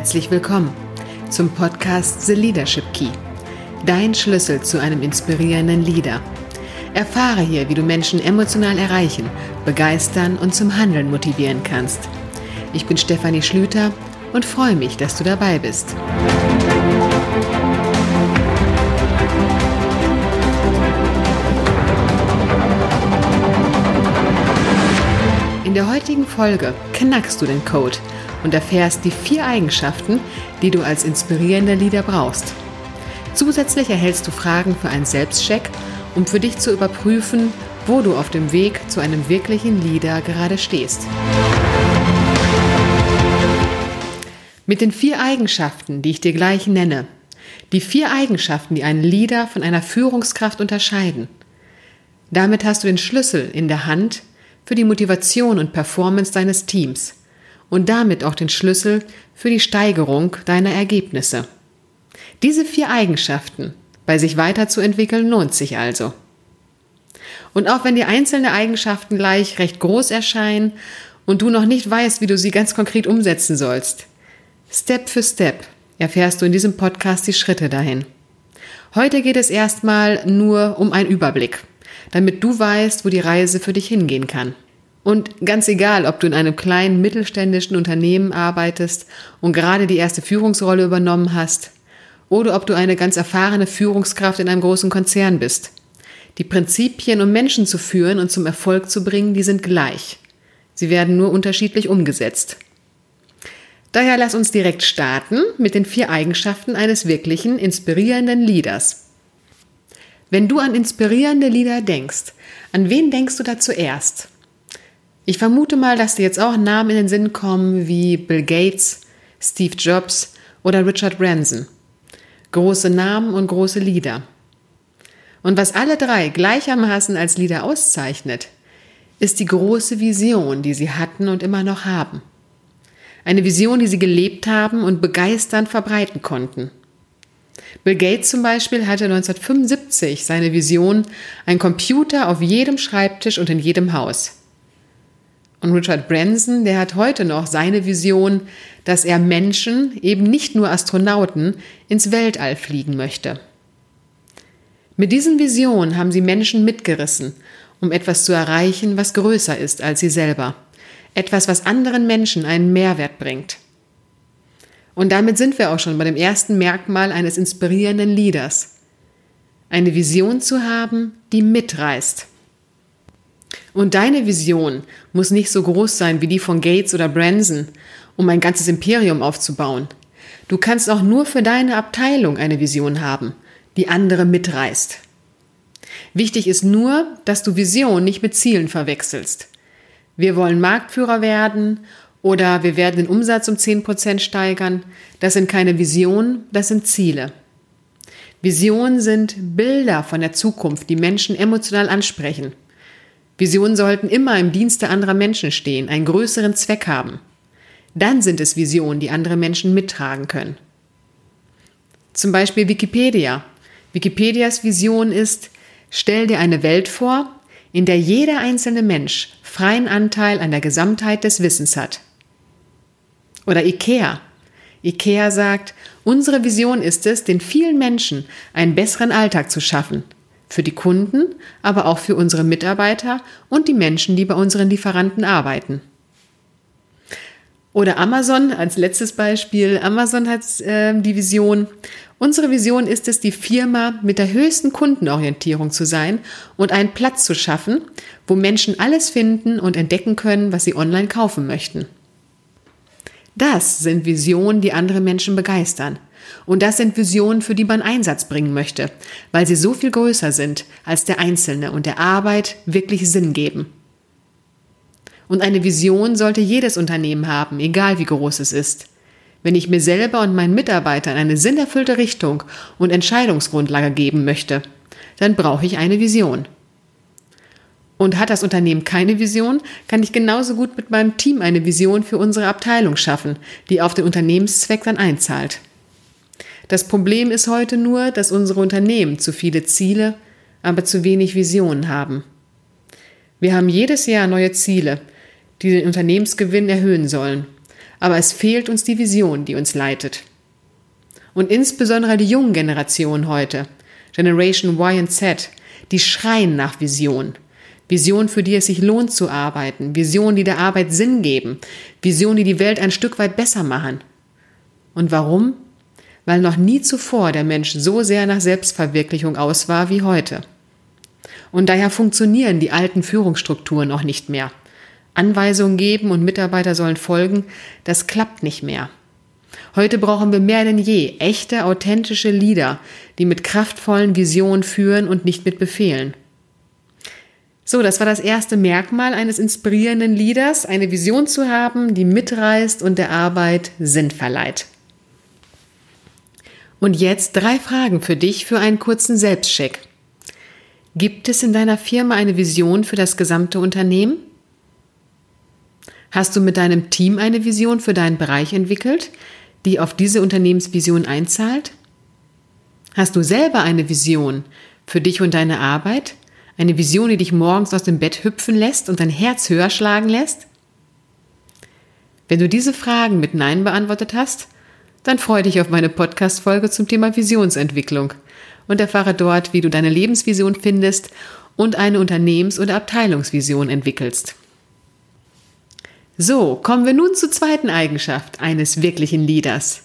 Herzlich willkommen zum Podcast The Leadership Key. Dein Schlüssel zu einem inspirierenden Leader. Erfahre hier, wie du Menschen emotional erreichen, begeistern und zum Handeln motivieren kannst. Ich bin Stefanie Schlüter und freue mich, dass du dabei bist. Der heutigen Folge knackst du den Code und erfährst die vier Eigenschaften, die du als inspirierender Leader brauchst. Zusätzlich erhältst du Fragen für einen Selbstcheck, um für dich zu überprüfen, wo du auf dem Weg zu einem wirklichen Leader gerade stehst. Mit den vier Eigenschaften, die ich dir gleich nenne, die vier Eigenschaften, die einen Leader von einer Führungskraft unterscheiden. Damit hast du den Schlüssel in der Hand, für die Motivation und Performance deines Teams und damit auch den Schlüssel für die Steigerung deiner Ergebnisse. Diese vier Eigenschaften bei sich weiterzuentwickeln lohnt sich also. Und auch wenn die einzelnen Eigenschaften gleich recht groß erscheinen und du noch nicht weißt, wie du sie ganz konkret umsetzen sollst, Step für Step erfährst du in diesem Podcast die Schritte dahin. Heute geht es erstmal nur um einen Überblick damit du weißt, wo die Reise für dich hingehen kann. Und ganz egal, ob du in einem kleinen mittelständischen Unternehmen arbeitest und gerade die erste Führungsrolle übernommen hast, oder ob du eine ganz erfahrene Führungskraft in einem großen Konzern bist. Die Prinzipien, um Menschen zu führen und zum Erfolg zu bringen, die sind gleich. Sie werden nur unterschiedlich umgesetzt. Daher lass uns direkt starten mit den vier Eigenschaften eines wirklichen, inspirierenden Leaders. Wenn du an inspirierende Lieder denkst, an wen denkst du da zuerst? Ich vermute mal, dass dir jetzt auch Namen in den Sinn kommen wie Bill Gates, Steve Jobs oder Richard Branson. Große Namen und große Lieder. Und was alle drei gleichermaßen als Lieder auszeichnet, ist die große Vision, die sie hatten und immer noch haben. Eine Vision, die sie gelebt haben und begeisternd verbreiten konnten. Bill Gates zum Beispiel hatte 1975 seine Vision, ein Computer auf jedem Schreibtisch und in jedem Haus. Und Richard Branson, der hat heute noch seine Vision, dass er Menschen, eben nicht nur Astronauten, ins Weltall fliegen möchte. Mit diesen Visionen haben sie Menschen mitgerissen, um etwas zu erreichen, was größer ist als sie selber. Etwas, was anderen Menschen einen Mehrwert bringt. Und damit sind wir auch schon bei dem ersten Merkmal eines inspirierenden Leaders. Eine Vision zu haben, die mitreißt. Und deine Vision muss nicht so groß sein wie die von Gates oder Branson, um ein ganzes Imperium aufzubauen. Du kannst auch nur für deine Abteilung eine Vision haben, die andere mitreißt. Wichtig ist nur, dass du Vision nicht mit Zielen verwechselst. Wir wollen Marktführer werden oder wir werden den Umsatz um 10% steigern. Das sind keine Visionen, das sind Ziele. Visionen sind Bilder von der Zukunft, die Menschen emotional ansprechen. Visionen sollten immer im Dienste anderer Menschen stehen, einen größeren Zweck haben. Dann sind es Visionen, die andere Menschen mittragen können. Zum Beispiel Wikipedia. Wikipedias Vision ist, stell dir eine Welt vor, in der jeder einzelne Mensch freien Anteil an der Gesamtheit des Wissens hat. Oder IKEA. IKEA sagt, unsere Vision ist es, den vielen Menschen einen besseren Alltag zu schaffen. Für die Kunden, aber auch für unsere Mitarbeiter und die Menschen, die bei unseren Lieferanten arbeiten. Oder Amazon als letztes Beispiel. Amazon hat äh, die Vision. Unsere Vision ist es, die Firma mit der höchsten Kundenorientierung zu sein und einen Platz zu schaffen, wo Menschen alles finden und entdecken können, was sie online kaufen möchten. Das sind Visionen, die andere Menschen begeistern. Und das sind Visionen, für die man Einsatz bringen möchte, weil sie so viel größer sind als der Einzelne und der Arbeit wirklich Sinn geben. Und eine Vision sollte jedes Unternehmen haben, egal wie groß es ist. Wenn ich mir selber und meinen Mitarbeitern eine sinnerfüllte Richtung und Entscheidungsgrundlage geben möchte, dann brauche ich eine Vision. Und hat das Unternehmen keine Vision, kann ich genauso gut mit meinem Team eine Vision für unsere Abteilung schaffen, die auf den Unternehmenszweck dann einzahlt. Das Problem ist heute nur, dass unsere Unternehmen zu viele Ziele, aber zu wenig Visionen haben. Wir haben jedes Jahr neue Ziele, die den Unternehmensgewinn erhöhen sollen. aber es fehlt uns die Vision, die uns leitet. Und insbesondere die jungen Generationen heute, Generation Y und Z, die schreien nach Vision. Vision, für die es sich lohnt zu arbeiten, Vision, die der Arbeit Sinn geben, Vision, die die Welt ein Stück weit besser machen. Und warum? Weil noch nie zuvor der Mensch so sehr nach Selbstverwirklichung aus war wie heute. Und daher funktionieren die alten Führungsstrukturen noch nicht mehr. Anweisungen geben und Mitarbeiter sollen folgen, das klappt nicht mehr. Heute brauchen wir mehr denn je echte, authentische Leader, die mit kraftvollen Visionen führen und nicht mit Befehlen. So, das war das erste Merkmal eines inspirierenden Leaders, eine Vision zu haben, die mitreißt und der Arbeit Sinn verleiht. Und jetzt drei Fragen für dich für einen kurzen Selbstcheck. Gibt es in deiner Firma eine Vision für das gesamte Unternehmen? Hast du mit deinem Team eine Vision für deinen Bereich entwickelt, die auf diese Unternehmensvision einzahlt? Hast du selber eine Vision für dich und deine Arbeit? Eine Vision, die dich morgens aus dem Bett hüpfen lässt und dein Herz höher schlagen lässt? Wenn du diese Fragen mit Nein beantwortet hast, dann freue dich auf meine Podcast-Folge zum Thema Visionsentwicklung und erfahre dort, wie du deine Lebensvision findest und eine Unternehmens- oder Abteilungsvision entwickelst. So, kommen wir nun zur zweiten Eigenschaft eines wirklichen Leaders.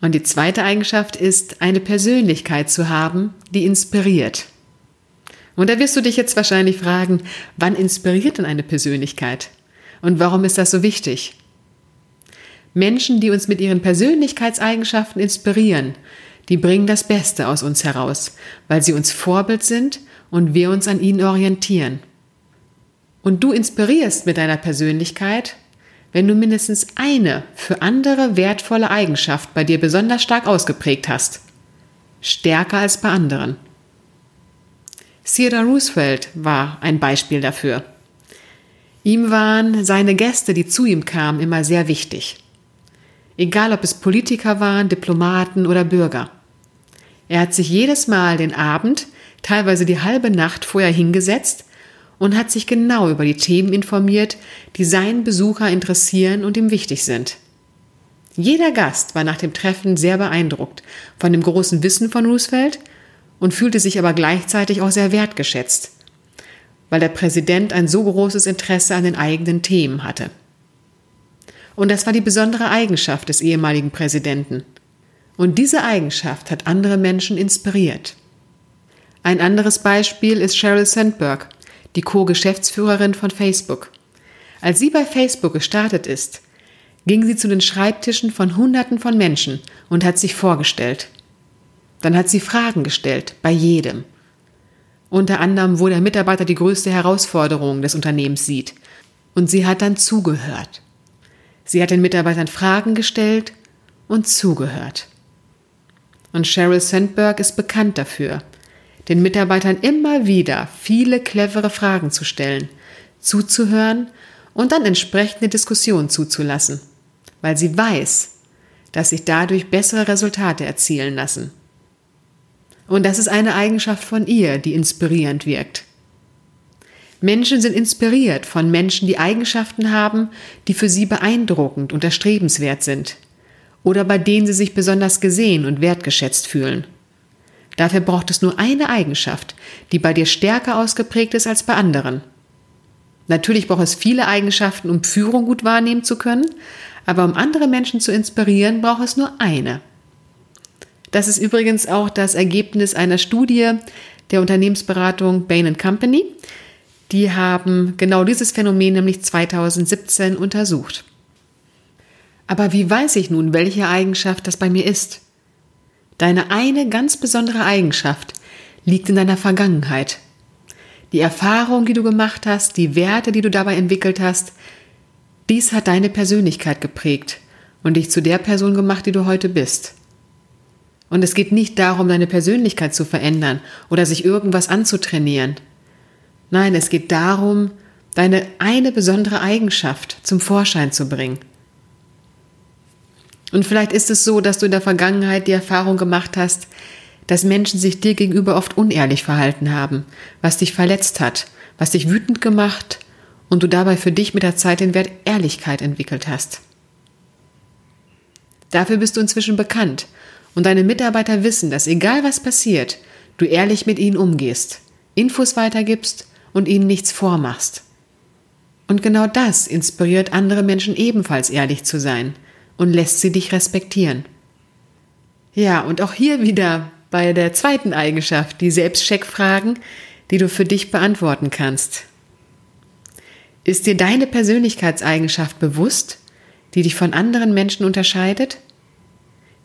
Und die zweite Eigenschaft ist, eine Persönlichkeit zu haben, die inspiriert. Und da wirst du dich jetzt wahrscheinlich fragen, wann inspiriert denn eine Persönlichkeit? Und warum ist das so wichtig? Menschen, die uns mit ihren Persönlichkeitseigenschaften inspirieren, die bringen das Beste aus uns heraus, weil sie uns Vorbild sind und wir uns an ihnen orientieren. Und du inspirierst mit deiner Persönlichkeit, wenn du mindestens eine für andere wertvolle Eigenschaft bei dir besonders stark ausgeprägt hast. Stärker als bei anderen. Theodore Roosevelt war ein Beispiel dafür. Ihm waren seine Gäste, die zu ihm kamen, immer sehr wichtig. Egal ob es Politiker waren, Diplomaten oder Bürger. Er hat sich jedes Mal den Abend, teilweise die halbe Nacht vorher hingesetzt und hat sich genau über die Themen informiert, die seinen Besucher interessieren und ihm wichtig sind. Jeder Gast war nach dem Treffen sehr beeindruckt von dem großen Wissen von Roosevelt und fühlte sich aber gleichzeitig auch sehr wertgeschätzt, weil der Präsident ein so großes Interesse an den eigenen Themen hatte. Und das war die besondere Eigenschaft des ehemaligen Präsidenten. Und diese Eigenschaft hat andere Menschen inspiriert. Ein anderes Beispiel ist Sheryl Sandberg, die Co-Geschäftsführerin von Facebook. Als sie bei Facebook gestartet ist, ging sie zu den Schreibtischen von Hunderten von Menschen und hat sich vorgestellt. Dann hat sie Fragen gestellt, bei jedem. Unter anderem, wo der Mitarbeiter die größte Herausforderung des Unternehmens sieht. Und sie hat dann zugehört. Sie hat den Mitarbeitern Fragen gestellt und zugehört. Und Sheryl Sandberg ist bekannt dafür, den Mitarbeitern immer wieder viele clevere Fragen zu stellen, zuzuhören und dann entsprechende Diskussionen zuzulassen, weil sie weiß, dass sich dadurch bessere Resultate erzielen lassen. Und das ist eine Eigenschaft von ihr, die inspirierend wirkt. Menschen sind inspiriert von Menschen, die Eigenschaften haben, die für sie beeindruckend und erstrebenswert sind oder bei denen sie sich besonders gesehen und wertgeschätzt fühlen. Dafür braucht es nur eine Eigenschaft, die bei dir stärker ausgeprägt ist als bei anderen. Natürlich braucht es viele Eigenschaften, um Führung gut wahrnehmen zu können, aber um andere Menschen zu inspirieren, braucht es nur eine. Das ist übrigens auch das Ergebnis einer Studie der Unternehmensberatung Bain Company. Die haben genau dieses Phänomen nämlich 2017 untersucht. Aber wie weiß ich nun, welche Eigenschaft das bei mir ist? Deine eine ganz besondere Eigenschaft liegt in deiner Vergangenheit. Die Erfahrung, die du gemacht hast, die Werte, die du dabei entwickelt hast, dies hat deine Persönlichkeit geprägt und dich zu der Person gemacht, die du heute bist. Und es geht nicht darum, deine Persönlichkeit zu verändern oder sich irgendwas anzutrainieren. Nein, es geht darum, deine eine besondere Eigenschaft zum Vorschein zu bringen. Und vielleicht ist es so, dass du in der Vergangenheit die Erfahrung gemacht hast, dass Menschen sich dir gegenüber oft unehrlich verhalten haben, was dich verletzt hat, was dich wütend gemacht und du dabei für dich mit der Zeit den Wert Ehrlichkeit entwickelt hast. Dafür bist du inzwischen bekannt und deine Mitarbeiter wissen, dass egal was passiert, du ehrlich mit ihnen umgehst, Infos weitergibst und ihnen nichts vormachst. Und genau das inspiriert andere Menschen ebenfalls ehrlich zu sein und lässt sie dich respektieren. Ja, und auch hier wieder bei der zweiten Eigenschaft, die Selbstcheckfragen, die du für dich beantworten kannst. Ist dir deine Persönlichkeitseigenschaft bewusst, die dich von anderen Menschen unterscheidet?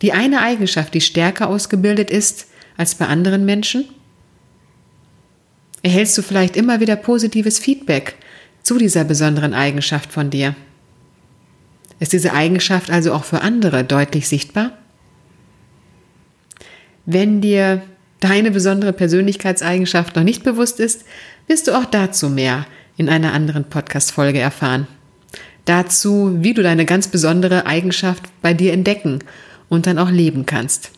Die eine Eigenschaft, die stärker ausgebildet ist als bei anderen Menschen? Erhältst du vielleicht immer wieder positives Feedback zu dieser besonderen Eigenschaft von dir? Ist diese Eigenschaft also auch für andere deutlich sichtbar? Wenn dir deine besondere Persönlichkeitseigenschaft noch nicht bewusst ist, wirst du auch dazu mehr in einer anderen Podcast-Folge erfahren. Dazu, wie du deine ganz besondere Eigenschaft bei dir entdecken und dann auch leben kannst.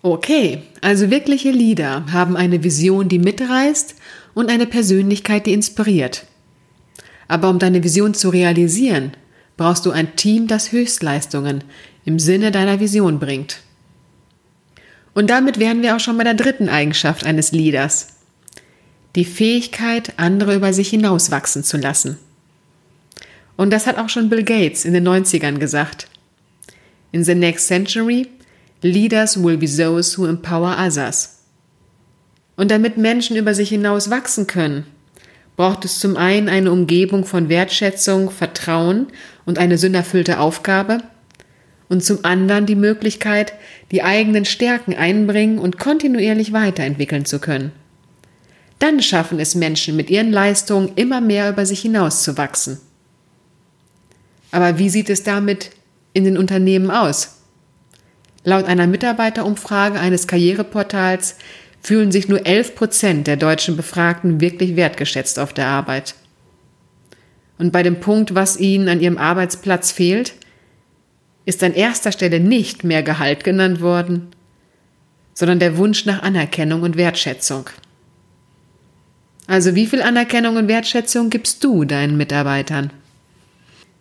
Okay, also wirkliche Leader haben eine Vision, die mitreißt und eine Persönlichkeit, die inspiriert. Aber um deine Vision zu realisieren, brauchst du ein Team, das Höchstleistungen im Sinne deiner Vision bringt. Und damit wären wir auch schon bei der dritten Eigenschaft eines Leaders. Die Fähigkeit, andere über sich hinauswachsen zu lassen. Und das hat auch schon Bill Gates in den 90ern gesagt. In the next century, leaders will be those who empower others. Und damit Menschen über sich hinaus wachsen können, braucht es zum einen eine Umgebung von Wertschätzung, Vertrauen und eine sinnerfüllte Aufgabe und zum anderen die Möglichkeit, die eigenen Stärken einbringen und kontinuierlich weiterentwickeln zu können. Dann schaffen es Menschen mit ihren Leistungen immer mehr über sich hinaus zu wachsen. Aber wie sieht es damit in den Unternehmen aus? Laut einer Mitarbeiterumfrage eines Karriereportals fühlen sich nur 11 Prozent der deutschen Befragten wirklich wertgeschätzt auf der Arbeit. Und bei dem Punkt, was ihnen an ihrem Arbeitsplatz fehlt, ist an erster Stelle nicht mehr Gehalt genannt worden, sondern der Wunsch nach Anerkennung und Wertschätzung. Also wie viel Anerkennung und Wertschätzung gibst du deinen Mitarbeitern?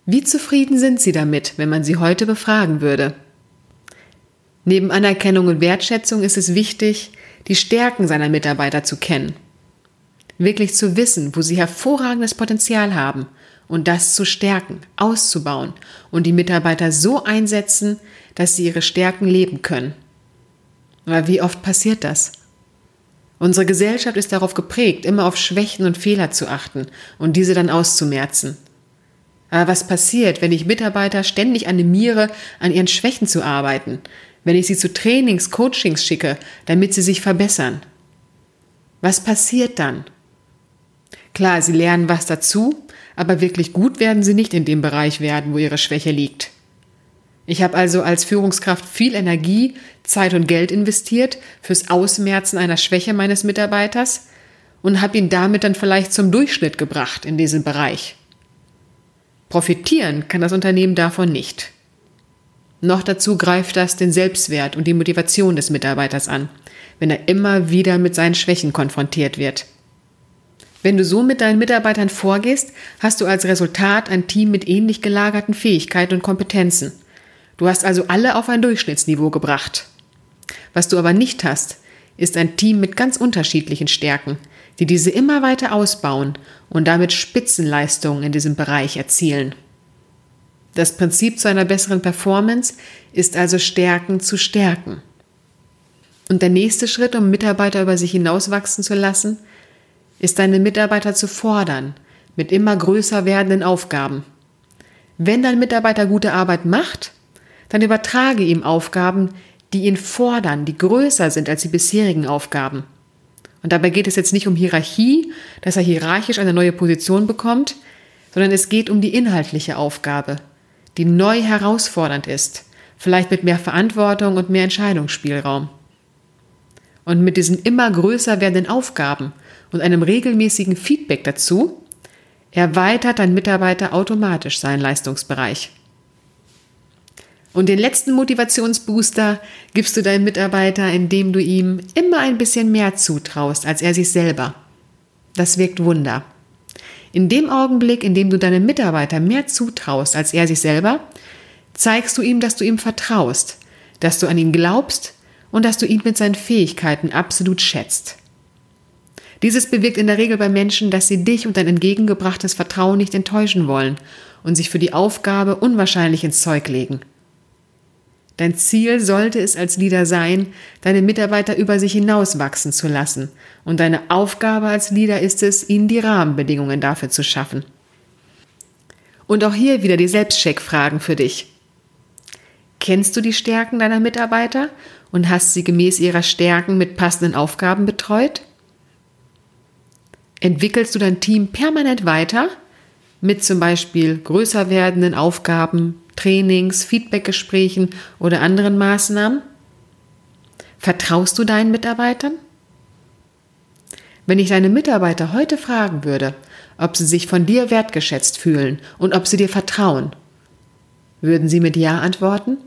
Wie zufrieden sind sie damit, wenn man sie heute befragen würde? Neben Anerkennung und Wertschätzung ist es wichtig, die Stärken seiner Mitarbeiter zu kennen. Wirklich zu wissen, wo sie hervorragendes Potenzial haben und das zu stärken, auszubauen und die Mitarbeiter so einsetzen, dass sie ihre Stärken leben können. Aber wie oft passiert das? Unsere Gesellschaft ist darauf geprägt, immer auf Schwächen und Fehler zu achten und diese dann auszumerzen. Aber was passiert, wenn ich Mitarbeiter ständig animiere, an ihren Schwächen zu arbeiten, wenn ich sie zu Trainings, Coachings schicke, damit sie sich verbessern? Was passiert dann? Klar, sie lernen was dazu, aber wirklich gut werden sie nicht in dem Bereich werden, wo ihre Schwäche liegt. Ich habe also als Führungskraft viel Energie, Zeit und Geld investiert fürs Ausmerzen einer Schwäche meines Mitarbeiters und habe ihn damit dann vielleicht zum Durchschnitt gebracht in diesem Bereich. Profitieren kann das Unternehmen davon nicht. Noch dazu greift das den Selbstwert und die Motivation des Mitarbeiters an, wenn er immer wieder mit seinen Schwächen konfrontiert wird. Wenn du so mit deinen Mitarbeitern vorgehst, hast du als Resultat ein Team mit ähnlich gelagerten Fähigkeiten und Kompetenzen. Du hast also alle auf ein Durchschnittsniveau gebracht. Was du aber nicht hast, ist ein Team mit ganz unterschiedlichen Stärken, die diese immer weiter ausbauen und damit Spitzenleistungen in diesem Bereich erzielen. Das Prinzip zu einer besseren Performance ist also Stärken zu stärken. Und der nächste Schritt, um Mitarbeiter über sich hinauswachsen zu lassen, ist deine Mitarbeiter zu fordern mit immer größer werdenden Aufgaben. Wenn dein Mitarbeiter gute Arbeit macht, dann übertrage ihm Aufgaben, die ihn fordern, die größer sind als die bisherigen Aufgaben. Und dabei geht es jetzt nicht um Hierarchie, dass er hierarchisch eine neue Position bekommt, sondern es geht um die inhaltliche Aufgabe, die neu herausfordernd ist, vielleicht mit mehr Verantwortung und mehr Entscheidungsspielraum. Und mit diesen immer größer werdenden Aufgaben und einem regelmäßigen Feedback dazu erweitert dein Mitarbeiter automatisch seinen Leistungsbereich. Und den letzten Motivationsbooster gibst du deinem Mitarbeiter, indem du ihm immer ein bisschen mehr zutraust als er sich selber. Das wirkt Wunder. In dem Augenblick, in dem du deinem Mitarbeiter mehr zutraust als er sich selber, zeigst du ihm, dass du ihm vertraust, dass du an ihn glaubst und dass du ihn mit seinen Fähigkeiten absolut schätzt. Dieses bewirkt in der Regel bei Menschen, dass sie dich und dein entgegengebrachtes Vertrauen nicht enttäuschen wollen und sich für die Aufgabe unwahrscheinlich ins Zeug legen. Dein Ziel sollte es als Leader sein, deine Mitarbeiter über sich hinaus wachsen zu lassen. Und deine Aufgabe als Leader ist es, ihnen die Rahmenbedingungen dafür zu schaffen. Und auch hier wieder die Selbstcheck-Fragen für dich. Kennst du die Stärken deiner Mitarbeiter und hast sie gemäß ihrer Stärken mit passenden Aufgaben betreut? Entwickelst du dein Team permanent weiter mit zum Beispiel größer werdenden Aufgaben, Trainings, Feedbackgesprächen oder anderen Maßnahmen? Vertraust du deinen Mitarbeitern? Wenn ich deine Mitarbeiter heute fragen würde, ob sie sich von dir wertgeschätzt fühlen und ob sie dir vertrauen, würden sie mit Ja antworten?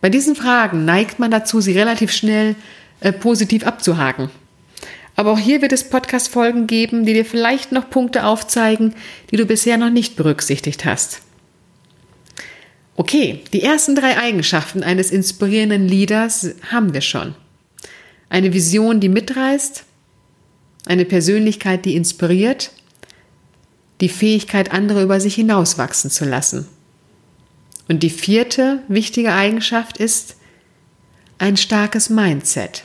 Bei diesen Fragen neigt man dazu, sie relativ schnell äh, positiv abzuhaken. Aber auch hier wird es Podcast-Folgen geben, die dir vielleicht noch Punkte aufzeigen, die du bisher noch nicht berücksichtigt hast. Okay, die ersten drei Eigenschaften eines inspirierenden Leaders haben wir schon. Eine Vision, die mitreißt, eine Persönlichkeit, die inspiriert, die Fähigkeit, andere über sich hinauswachsen zu lassen. Und die vierte wichtige Eigenschaft ist ein starkes Mindset.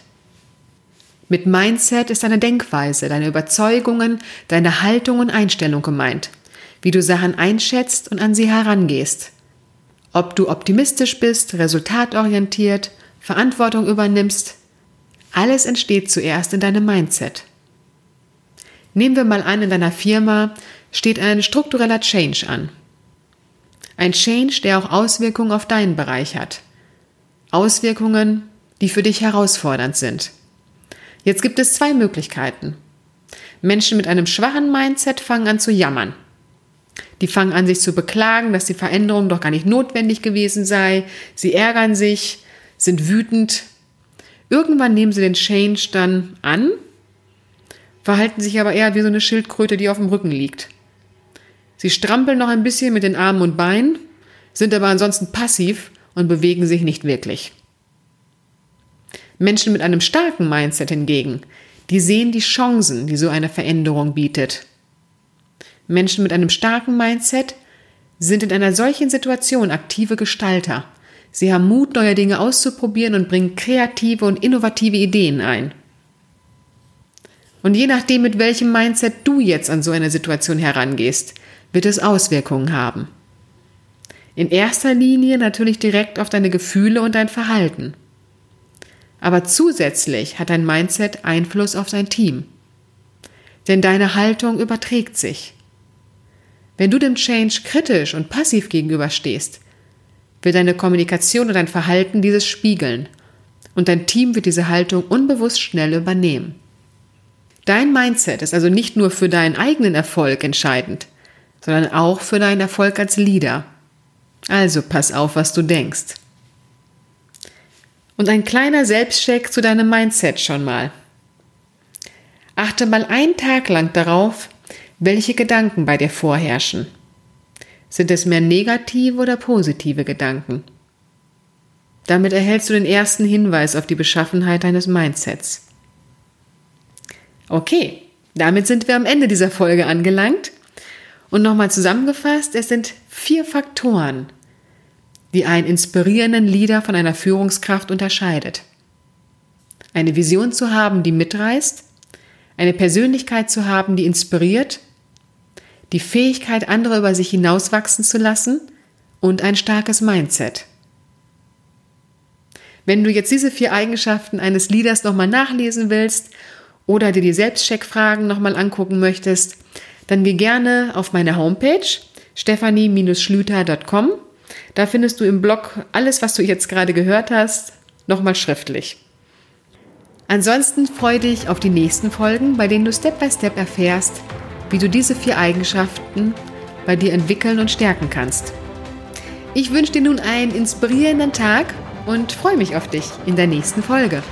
Mit Mindset ist deine Denkweise, deine Überzeugungen, deine Haltung und Einstellung gemeint, wie du Sachen einschätzt und an sie herangehst. Ob du optimistisch bist, resultatorientiert, Verantwortung übernimmst, alles entsteht zuerst in deinem Mindset. Nehmen wir mal an, in deiner Firma steht ein struktureller Change an. Ein Change, der auch Auswirkungen auf deinen Bereich hat. Auswirkungen, die für dich herausfordernd sind. Jetzt gibt es zwei Möglichkeiten. Menschen mit einem schwachen Mindset fangen an zu jammern. Die fangen an, sich zu beklagen, dass die Veränderung doch gar nicht notwendig gewesen sei. Sie ärgern sich, sind wütend. Irgendwann nehmen sie den Change dann an, verhalten sich aber eher wie so eine Schildkröte, die auf dem Rücken liegt. Sie strampeln noch ein bisschen mit den Armen und Beinen, sind aber ansonsten passiv und bewegen sich nicht wirklich. Menschen mit einem starken Mindset hingegen, die sehen die Chancen, die so eine Veränderung bietet. Menschen mit einem starken Mindset sind in einer solchen Situation aktive Gestalter. Sie haben Mut, neue Dinge auszuprobieren und bringen kreative und innovative Ideen ein. Und je nachdem, mit welchem Mindset du jetzt an so eine Situation herangehst, wird es Auswirkungen haben. In erster Linie natürlich direkt auf deine Gefühle und dein Verhalten. Aber zusätzlich hat dein Mindset Einfluss auf dein Team. Denn deine Haltung überträgt sich. Wenn du dem Change kritisch und passiv gegenüberstehst, wird deine Kommunikation und dein Verhalten dieses spiegeln und dein Team wird diese Haltung unbewusst schnell übernehmen. Dein Mindset ist also nicht nur für deinen eigenen Erfolg entscheidend, sondern auch für deinen Erfolg als Leader. Also pass auf, was du denkst. Und ein kleiner Selbstcheck zu deinem Mindset schon mal. Achte mal einen Tag lang darauf, welche Gedanken bei dir vorherrschen. Sind es mehr negative oder positive Gedanken? Damit erhältst du den ersten Hinweis auf die Beschaffenheit deines Mindsets. Okay, damit sind wir am Ende dieser Folge angelangt. Und nochmal zusammengefasst, es sind vier Faktoren, die einen inspirierenden Leader von einer Führungskraft unterscheidet. Eine Vision zu haben, die mitreißt, eine Persönlichkeit zu haben, die inspiriert, die Fähigkeit, andere über sich hinauswachsen zu lassen und ein starkes Mindset. Wenn du jetzt diese vier Eigenschaften eines Leaders nochmal nachlesen willst oder dir die Selbstcheckfragen nochmal angucken möchtest, dann geh gerne auf meine Homepage stephanie-schlüter.com da findest du im Blog alles, was du jetzt gerade gehört hast, nochmal schriftlich. Ansonsten freue dich auf die nächsten Folgen, bei denen du Step by Step erfährst, wie du diese vier Eigenschaften bei dir entwickeln und stärken kannst. Ich wünsche dir nun einen inspirierenden Tag und freue mich auf dich in der nächsten Folge.